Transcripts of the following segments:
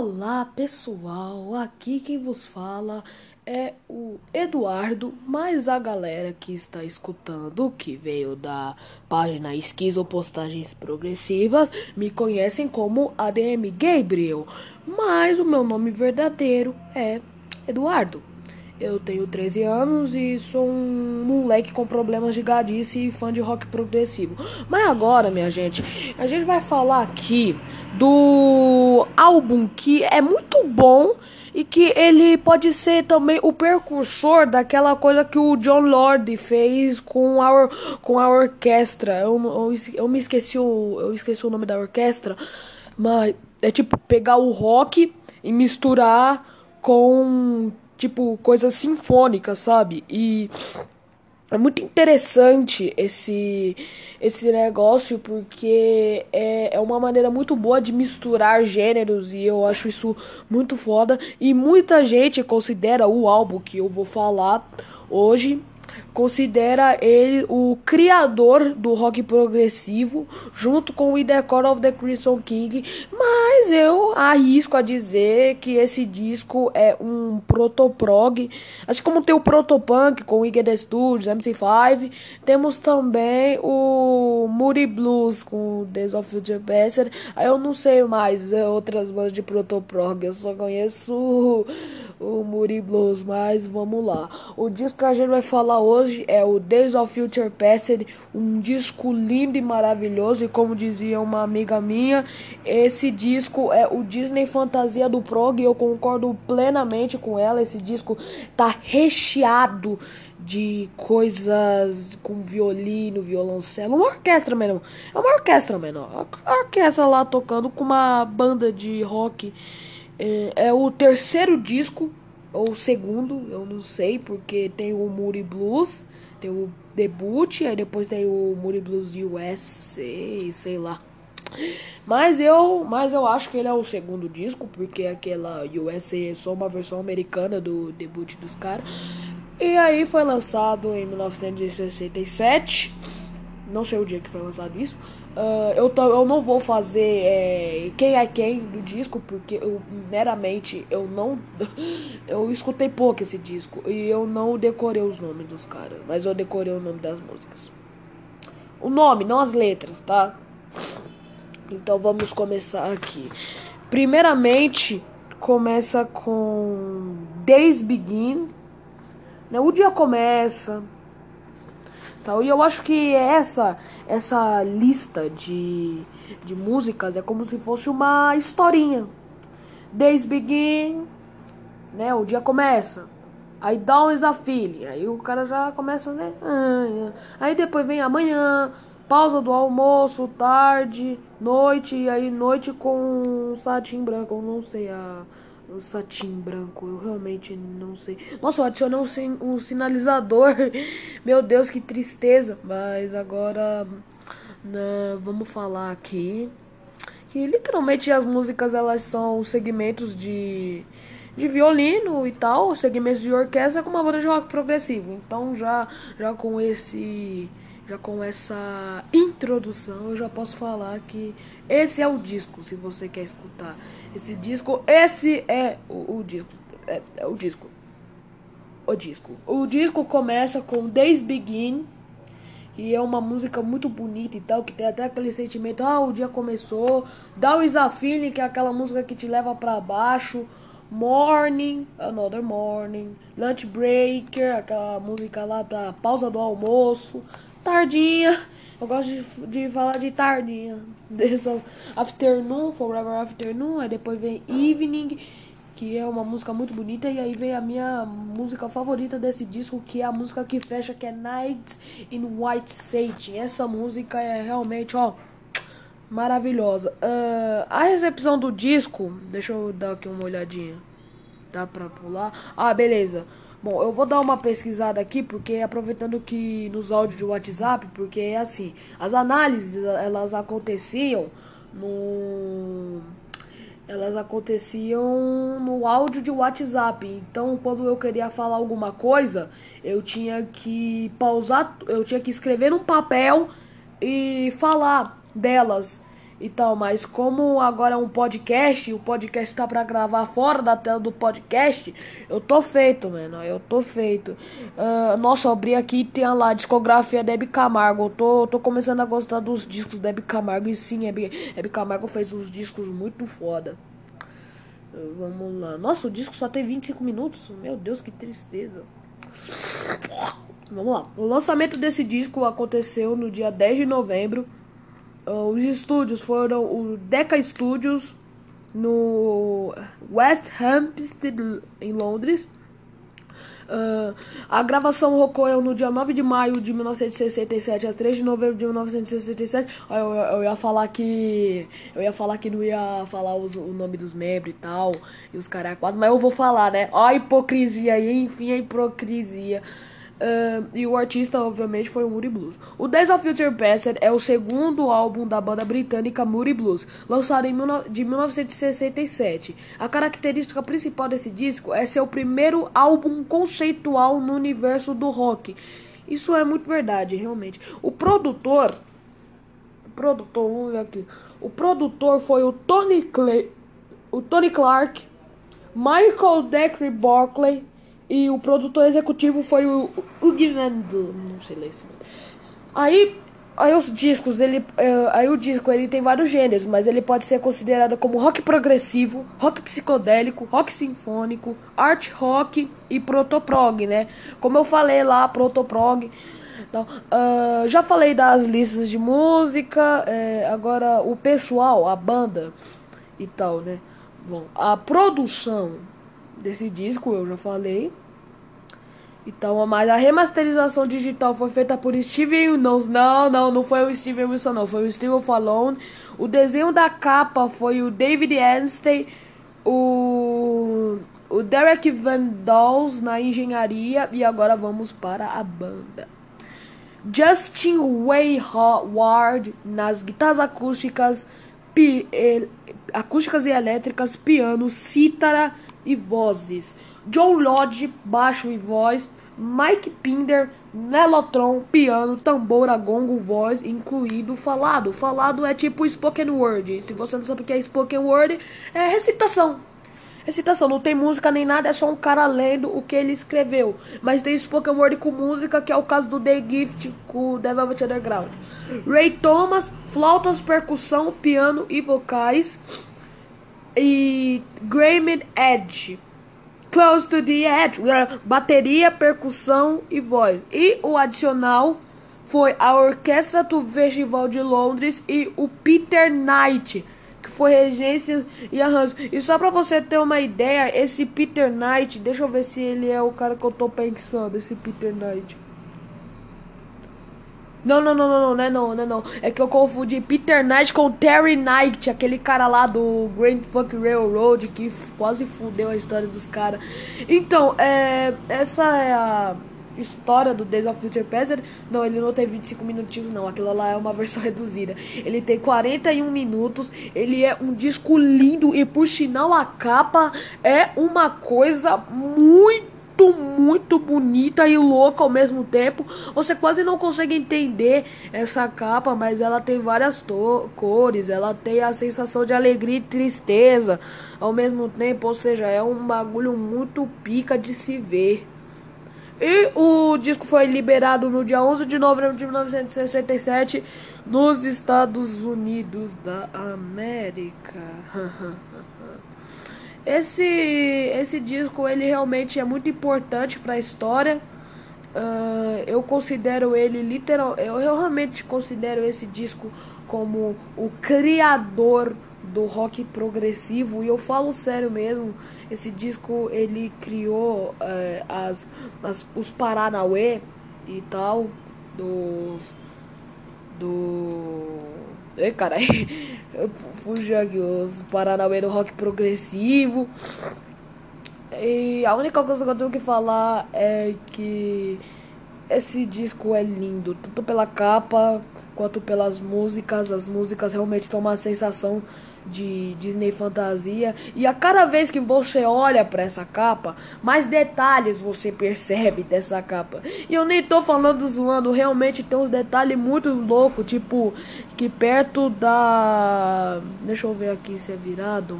Olá pessoal, aqui quem vos fala é o Eduardo, mas a galera que está escutando, que veio da página Esquizo Postagens Progressivas, me conhecem como ADM Gabriel, mas o meu nome verdadeiro é Eduardo. Eu tenho 13 anos e sou um moleque com problemas de gadice e fã de rock progressivo. Mas agora, minha gente, a gente vai falar aqui do álbum que é muito bom e que ele pode ser também o percursor daquela coisa que o John Lord fez com a, com a orquestra. Eu, eu, eu me esqueci o, eu esqueci o nome da orquestra, mas é tipo pegar o rock e misturar com tipo, coisas sinfônicas, sabe? E é muito interessante esse, esse negócio porque é, é uma maneira muito boa de misturar gêneros e eu acho isso muito foda. E muita gente considera o álbum que eu vou falar hoje considera ele o criador do rock progressivo, junto com o The Call of the Crimson King, mas eu arrisco a dizer que esse disco é um protoprog, assim como tem o protopunk com Iggy Studios, MC5, temos também o Moody Blues com Days of Future Past, eu não sei mais é, outras bandas de protoprog, eu só conheço o, o Moody Blues, mas vamos lá. O disco que a gente vai falar hoje é o Days of Future Past, um disco lindo e maravilhoso. E como dizia uma amiga minha, esse disco é o Disney Fantasia do Prog. E eu concordo plenamente com ela. Esse disco tá recheado de coisas com violino, violoncelo, uma orquestra mesmo. É uma orquestra mesmo. A orquestra lá tocando com uma banda de rock. É, é o terceiro disco ou segundo, eu não sei, porque tem o Moody Blues, tem o debut, aí depois tem o Moody Blues USA, sei lá. Mas eu, mas eu acho que ele é o segundo disco, porque aquela USA é só uma versão americana do debut dos caras. E aí foi lançado em 1967. Não sei o dia que foi lançado isso. Uh, eu, eu não vou fazer é, quem é quem do disco, porque eu meramente eu não. Eu escutei pouco esse disco e eu não decorei os nomes dos caras, mas eu decorei o nome das músicas. O nome, não as letras, tá? Então vamos começar aqui. Primeiramente, começa com Days Begin. Né? O dia começa tal. E eu acho que essa essa lista de, de músicas é como se fosse uma historinha. Days begin, né? O dia começa. Aí is a feeling. Aí o cara já começa, né? Aí depois vem amanhã, pausa do almoço, tarde, noite, e aí noite com satin branco, eu não sei a o satim branco, eu realmente não sei. Nossa, eu adicionei um, um sinalizador. Meu Deus, que tristeza. Mas agora né, vamos falar aqui que literalmente as músicas elas são segmentos de de violino e tal, segmentos de orquestra com uma banda de rock progressivo. Então já já com esse já com essa introdução, eu já posso falar que esse é o disco, se você quer escutar esse disco. Esse é o, o disco. É, é, o disco. O disco. O disco começa com Days Begin, que é uma música muito bonita e tal, que tem até aquele sentimento, ah, o dia começou. Down is a Feeling, que é aquela música que te leva para baixo. Morning, Another Morning, Lunch Breaker, aquela música lá pra pausa do almoço tardinha. Eu gosto de, de falar de tardinha. Dessa afternoon, Forever Afternoon. Aí depois vem Evening, que é uma música muito bonita. E aí vem a minha música favorita desse disco, que é a música que fecha, que é Night in White Satin. Essa música é realmente, ó, maravilhosa. Uh, a recepção do disco, deixa eu dar aqui uma olhadinha. Dá pra pular? Ah, beleza. Bom, eu vou dar uma pesquisada aqui, porque aproveitando que nos áudios de WhatsApp, porque é assim, as análises elas aconteciam no elas aconteciam no áudio de WhatsApp. Então, quando eu queria falar alguma coisa, eu tinha que pausar, eu tinha que escrever num papel e falar delas. E tal, mas como agora é um podcast, o podcast tá pra gravar fora da tela do podcast, eu tô feito, mano, eu tô feito. Uh, nossa, abri aqui tem lá a discografia Debbie Camargo, eu tô, tô começando a gostar dos discos Debbie Camargo, e sim, Debbie, Camargo fez uns discos muito foda. Vamos lá, nossa, o disco só tem 25 minutos, meu Deus, que tristeza. Vamos lá, o lançamento desse disco aconteceu no dia 10 de novembro os estúdios foram o Decca Studios no West Hampstead, em Londres. Uh, a gravação ocorreu no dia 9 de maio de 1967 a 3 de novembro de 1967. Eu, eu, eu ia falar que. Eu ia falar que não ia falar os, o nome dos membros e tal. E os caras quatro, mas eu vou falar, né? Ó a hipocrisia aí, enfim, a hipocrisia. Uh, e o artista, obviamente, foi o Moody Blues. O Days of Future Past é o segundo álbum da banda britânica Moody Blues, lançado em de 1967. A característica principal desse disco é ser o primeiro álbum conceitual no universo do rock. Isso é muito verdade, realmente. O produtor, o produtor, vamos ver aqui. O produtor foi o Tony Clay, o Tony Clark, Michael Deckery Barclay e o produtor executivo foi o Ugvendo, não sei ler esse nome. Aí, aí os discos, ele, uh, aí o disco ele tem vários gêneros, mas ele pode ser considerado como rock progressivo, rock psicodélico, rock sinfônico, art rock e protoprog, né? Como eu falei lá, protoprog. Então, uh, já falei das listas de música, é, agora o pessoal, a banda e tal, né? Bom, a produção desse disco, eu já falei. Então, mas a remasterização digital foi feita por Steven Wilson. Não, não, não foi o Steven Wilson, não. Foi o Steven Fallon. O desenho da capa foi o David Einstein. O, o Derek Van Dals na engenharia. E agora vamos para a banda. Justin Wayward nas guitarras acústicas, pi, acústicas e elétricas, piano, cítara e vozes. John Lodge, baixo e voz. Mike Pinder, melotron, piano, tambor, gongo, voz, incluído falado. Falado é tipo spoken word. Se você não sabe o que é spoken word, é recitação. Recitação, não tem música nem nada, é só um cara lendo o que ele escreveu. Mas tem spoken word com música, que é o caso do The Gift com o Velvet Underground. Ray Thomas, flautas, percussão, piano e vocais e Graham Edge. Close to the Edge, bateria, percussão e voz. E o adicional foi a Orquestra do Festival de Londres e o Peter Knight, que foi regência e arranjo. E só pra você ter uma ideia, esse Peter Knight, deixa eu ver se ele é o cara que eu tô pensando, esse Peter Knight. Não, não, não, não, não, não é não, não é não. É que eu confundi Peter Knight com Terry Knight, aquele cara lá do Grand Funk Railroad que quase fudeu a história dos caras. Então, é, essa é a história do Days of Future Past. Não, ele não tem 25 minutinhos, não. Aquilo lá é uma versão reduzida. Ele tem 41 minutos. Ele é um disco lindo e, por sinal, a capa é uma coisa muito muito, muito bonita e louca ao mesmo tempo. Você quase não consegue entender essa capa, mas ela tem várias cores, ela tem a sensação de alegria e tristeza ao mesmo tempo, ou seja, é um bagulho muito pica de se ver. E o disco foi liberado no dia 11 de novembro de 1967 nos Estados Unidos da América. Esse, esse disco ele realmente é muito importante para a história. Uh, eu considero ele literal, eu, eu realmente considero esse disco como o criador do rock progressivo e eu falo sério mesmo. Esse disco ele criou uh, as, as, os Paranauê e tal dos do Ei, cara, os Paranauê do rock progressivo. E a única coisa que eu tenho que falar é que esse disco é lindo, tanto pela capa quanto pelas músicas. As músicas realmente estão uma sensação de Disney Fantasia. E a cada vez que você olha para essa capa, mais detalhes você percebe dessa capa. E eu nem tô falando zoando, realmente tem uns detalhes muito loucos, tipo que perto da. Deixa eu ver aqui se é virado.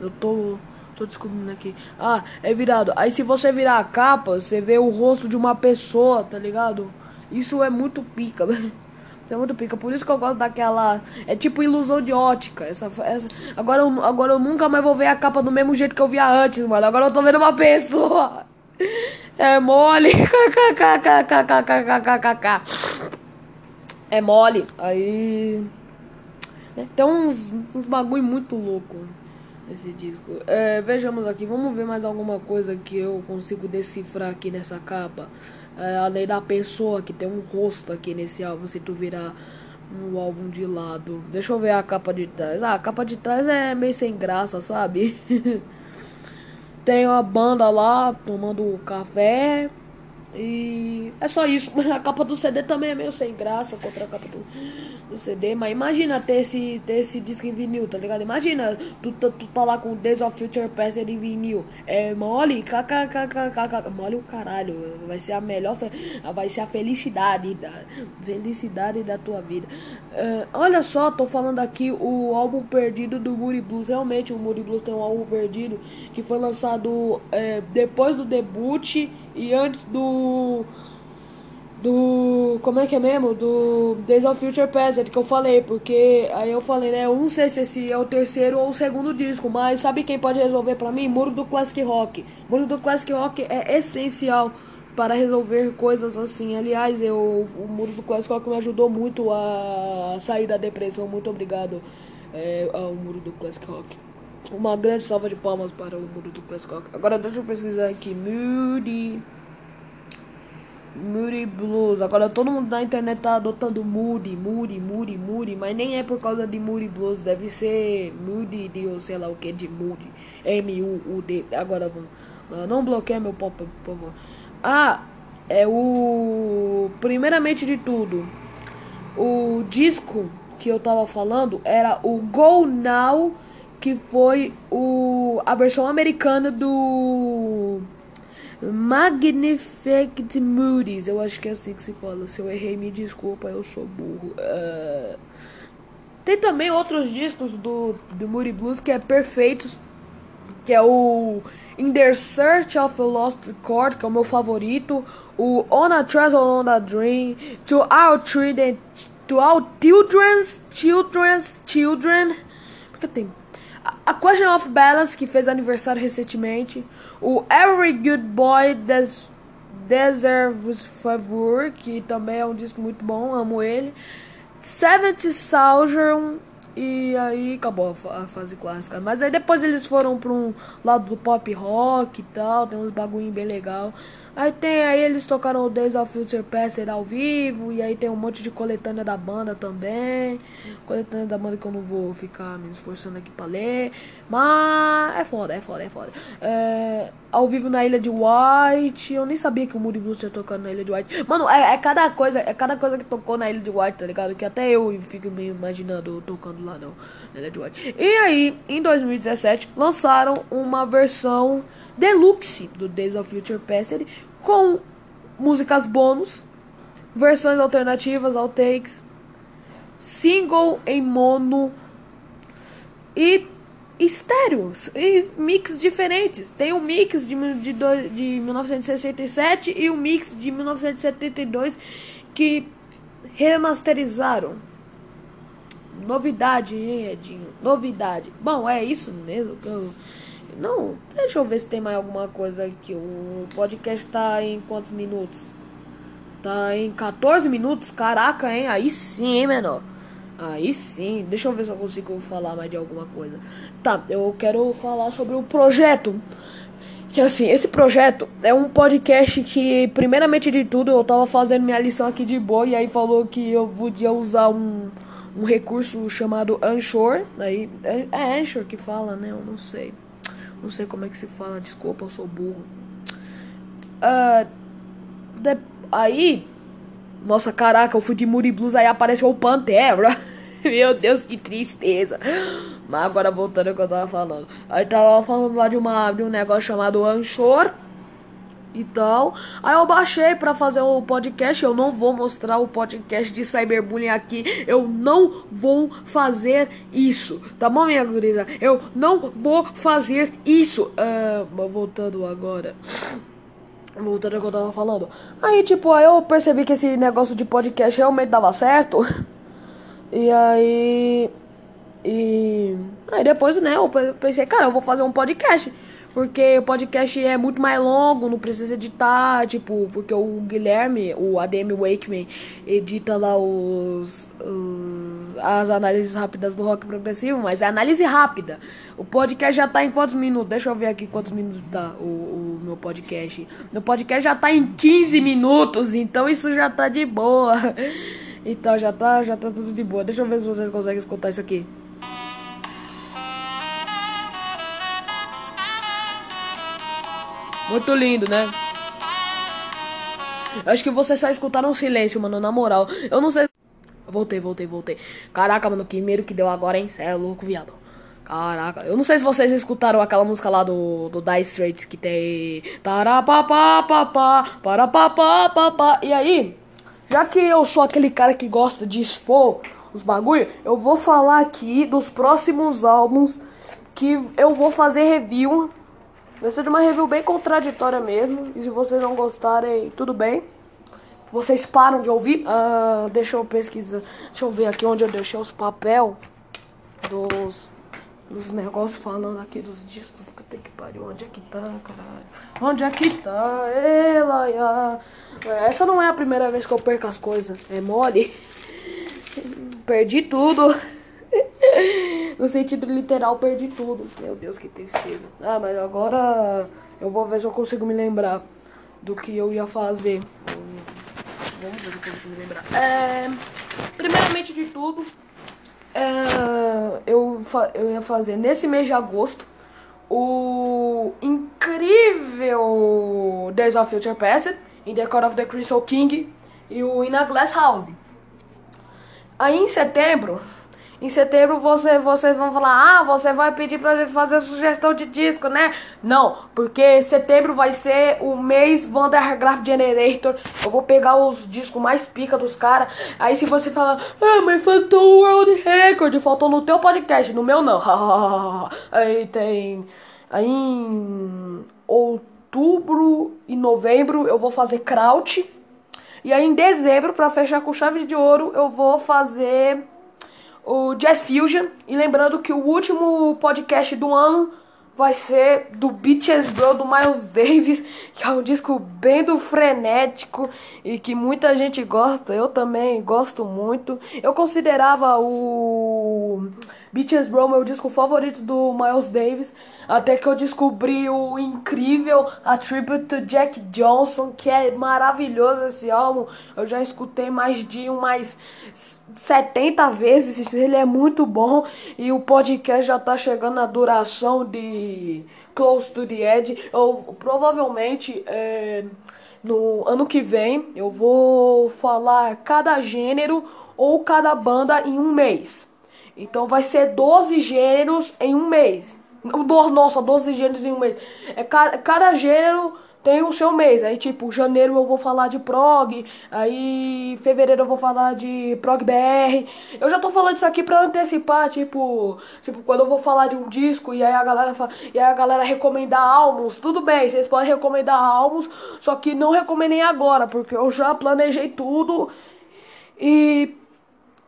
Eu tô. Tô descobrindo aqui. Ah, é virado. Aí se você virar a capa, você vê o rosto de uma pessoa, tá ligado? Isso é muito pica, Isso é muito pica. Por isso que eu gosto daquela. É tipo ilusão de ótica. Essa, essa... Agora, eu, agora eu nunca mais vou ver a capa do mesmo jeito que eu via antes, mano. Agora eu tô vendo uma pessoa. É mole. É mole. Aí. Tem uns, uns bagulho muito louco esse disco. É, vejamos aqui, vamos ver mais alguma coisa que eu consigo decifrar aqui nessa capa. É, além da pessoa que tem um rosto aqui nesse álbum, se tu virar o álbum de lado. Deixa eu ver a capa de trás. Ah, a capa de trás é meio sem graça, sabe? tem uma banda lá tomando café. E é só isso. A capa do CD também é meio sem graça contra a capa do, do CD. Mas imagina ter esse, ter esse disco em vinil, tá ligado? Imagina tu, tu, tu tá lá com Days of Future Past em vinil. É mole, kkkk. Mole o caralho. Vai ser a melhor. Vai ser a felicidade da, felicidade da tua vida. Uh, olha só, tô falando aqui o álbum perdido do Moody Blues. Realmente, o Moody Blues tem um álbum perdido que foi lançado é, depois do debut e antes do. Do. Como é que é mesmo? Do Days of Future Past que eu falei. Porque aí eu falei, né? Eu não sei se esse é o terceiro ou o segundo disco. Mas sabe quem pode resolver pra mim? Muro do Classic Rock. Muro do Classic Rock é essencial para resolver coisas assim. Aliás, eu, o Muro do Classic Rock me ajudou muito a sair da depressão. Muito obrigado é, ao Muro do Classic Rock. Uma grande salva de palmas para o Classic Rock. Agora deixa eu pesquisar aqui. Moody. Moody Blues. Agora todo mundo na internet tá adotando Moody, Moody, Moody, Moody. Mas nem é por causa de Moody Blues. Deve ser Moody de ou sei lá o que de Moody. M-U-U-D. Agora vamos. Não bloqueia meu pop, por favor. Ah, é o. Primeiramente de tudo. O disco que eu tava falando era o Go Now que foi o, a versão americana do Magnificent Moody's. Eu acho que é assim que se fala. Se eu errei, me desculpa, eu sou burro. Uh, tem também outros discos do, do Moody Blues que é perfeitos, que é o In the Search of a Lost Record, que é o meu favorito, o On a Treasure on a Dream, To Our Children, To Our Children's Children's Children, porque tem a Question of Balance, que fez aniversário recentemente. O Every Good Boy Des Deserves Favor, que também é um disco muito bom, amo ele. Seventy Soldier e aí acabou a fase clássica. Mas aí depois eles foram para um lado do pop rock e tal, tem uns bagulho bem legal. Aí tem aí eles tocaram o Days of Future ao vivo e aí tem um monte de coletânea da banda também. Coletânea da banda que eu não vou ficar me esforçando aqui para ler, mas é foda, é foda, é foda. É, ao vivo na Ilha de White, eu nem sabia que o Moody Blues tinha tocado na Ilha de White. Mano, é, é cada coisa, é cada coisa que tocou na Ilha de White, tá ligado? Que até eu fico me imaginando tocando lá não, na Ilha de White. E aí, em 2017, lançaram uma versão deluxe do Days of Future Past com músicas bônus, versões alternativas, outtakes, single em mono e estéreos e mix diferentes. Tem o mix de, de, de 1967 e o mix de 1972 que remasterizaram. Novidade, hein, Edinho? Novidade. Bom, é isso mesmo que eu não, deixa eu ver se tem mais alguma coisa aqui. O podcast tá em quantos minutos? Tá em 14 minutos? Caraca, hein? Aí sim, hein, menor? Aí sim. Deixa eu ver se eu consigo falar mais de alguma coisa. Tá, eu quero falar sobre o projeto. Que assim, esse projeto é um podcast que, primeiramente de tudo, eu tava fazendo minha lição aqui de boa e aí falou que eu podia usar um, um recurso chamado Anchor. Aí, é, é Anchor que fala, né? Eu não sei. Não sei como é que se fala, desculpa, eu sou burro. Uh, de, aí, nossa, caraca, eu fui de Moody Blues, aí apareceu o Pantera. Meu Deus, que tristeza. Mas agora voltando ao que eu tava falando. Aí tava falando lá de, uma, de um negócio chamado Anchor e tal. Aí eu baixei para fazer o podcast. Eu não vou mostrar o podcast de cyberbullying aqui. Eu não vou fazer isso. Tá bom, minha gurisa? Eu não vou fazer isso. Uh, voltando agora. Voltando ao que eu tava falando. Aí, tipo, aí eu percebi que esse negócio de podcast realmente dava certo. E aí. E. Aí depois, né, eu pensei, cara, eu vou fazer um podcast. Porque o podcast é muito mais longo, não precisa editar, tipo, porque o Guilherme, o ADM Wakeman, edita lá os, os, as análises rápidas do rock progressivo, mas é análise rápida. O podcast já tá em quantos minutos? Deixa eu ver aqui quantos minutos tá o, o meu podcast. Meu podcast já tá em 15 minutos, então isso já tá de boa. Então já tá, já tá tudo de boa. Deixa eu ver se vocês conseguem escutar isso aqui. Muito lindo, né? Acho que vocês só escutaram silêncio, mano, na moral. Eu não sei. Voltei, voltei, voltei. Caraca, mano, que medo que deu agora, hein? Cê é louco, viado. Caraca, eu não sei se vocês escutaram aquela música lá do, do Dire Straits que tem. Tarapapapapá, parapapapapá. E aí, já que eu sou aquele cara que gosta de expor os bagulho, eu vou falar aqui dos próximos álbuns que eu vou fazer review Vai ser de uma review bem contraditória mesmo. E se vocês não gostarem, tudo bem. Vocês param de ouvir. Uh, deixa eu pesquisar. Deixa eu ver aqui onde eu deixei os papel dos, dos negócios falando aqui dos discos. Puta que pariu. Onde é que tá, caralho? Onde é que tá? Ela. Essa não é a primeira vez que eu perco as coisas. É mole. Perdi tudo. No sentido literal, perdi tudo. Meu Deus, que tristeza. Ah, mas agora eu vou ver se eu consigo me lembrar do que eu ia fazer. Vamos ver se eu consigo me lembrar. É, primeiramente de tudo, é, eu, eu ia fazer nesse mês de agosto o incrível Days of Future Past, In the Court of the Crystal King e o In a Glass House. Aí em setembro em setembro você, vocês vão falar, ah, você vai pedir pra gente fazer sugestão de disco, né? Não, porque setembro vai ser o mês Vandergraaf Generator. Eu vou pegar os discos mais pica dos caras. Aí se você falar, ah, mas faltou o World Record, faltou no teu podcast, no meu não. aí tem. Aí em outubro e novembro eu vou fazer Kraut. E aí em dezembro, pra fechar com chave de ouro, eu vou fazer o Jazz Fusion. E lembrando que o último podcast do ano vai ser do Beaches Bro do Miles Davis, que é um disco bem do frenético e que muita gente gosta. Eu também gosto muito. Eu considerava o Beaches Bro meu disco favorito do Miles Davis, até que eu descobri o incrível A Tribute to Jack Johnson, que é maravilhoso esse álbum. Eu já escutei mais de umas 70 vezes, ele é muito bom e o podcast já tá chegando na duração de Close to the Edge. Eu provavelmente é, no ano que vem eu vou falar cada gênero ou cada banda em um mês. Então vai ser 12 gêneros em um mês. Nossa, 12 gêneros em um mês. É cada, cada gênero tem o seu mês. Aí, tipo, janeiro eu vou falar de prog. Aí, fevereiro eu vou falar de prog BR. Eu já tô falando isso aqui pra antecipar, tipo, tipo, quando eu vou falar de um disco e aí a galera fala, e a galera recomendar álbuns. Tudo bem, vocês podem recomendar álbuns, só que não recomendem agora, porque eu já planejei tudo. E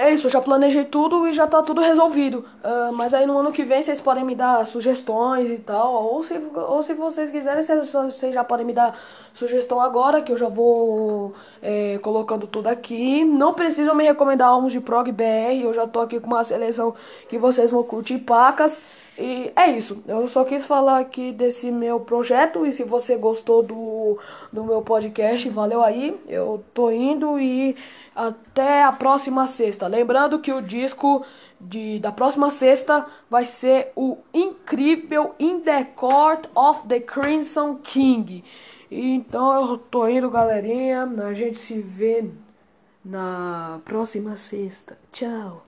é isso, eu já planejei tudo e já tá tudo resolvido. Uh, mas aí no ano que vem vocês podem me dar sugestões e tal. Ou se, ou se vocês quiserem, vocês, vocês já podem me dar sugestão agora, que eu já vou é, colocando tudo aqui. Não precisam me recomendar álbuns de prog BR, eu já tô aqui com uma seleção que vocês vão curtir pacas. E é isso. Eu só quis falar aqui desse meu projeto. E se você gostou do, do meu podcast, valeu aí. Eu tô indo e até a próxima sexta. Lembrando que o disco de, da próxima sexta vai ser o incrível In the Court of the Crimson King. Então eu tô indo, galerinha. A gente se vê na próxima sexta. Tchau.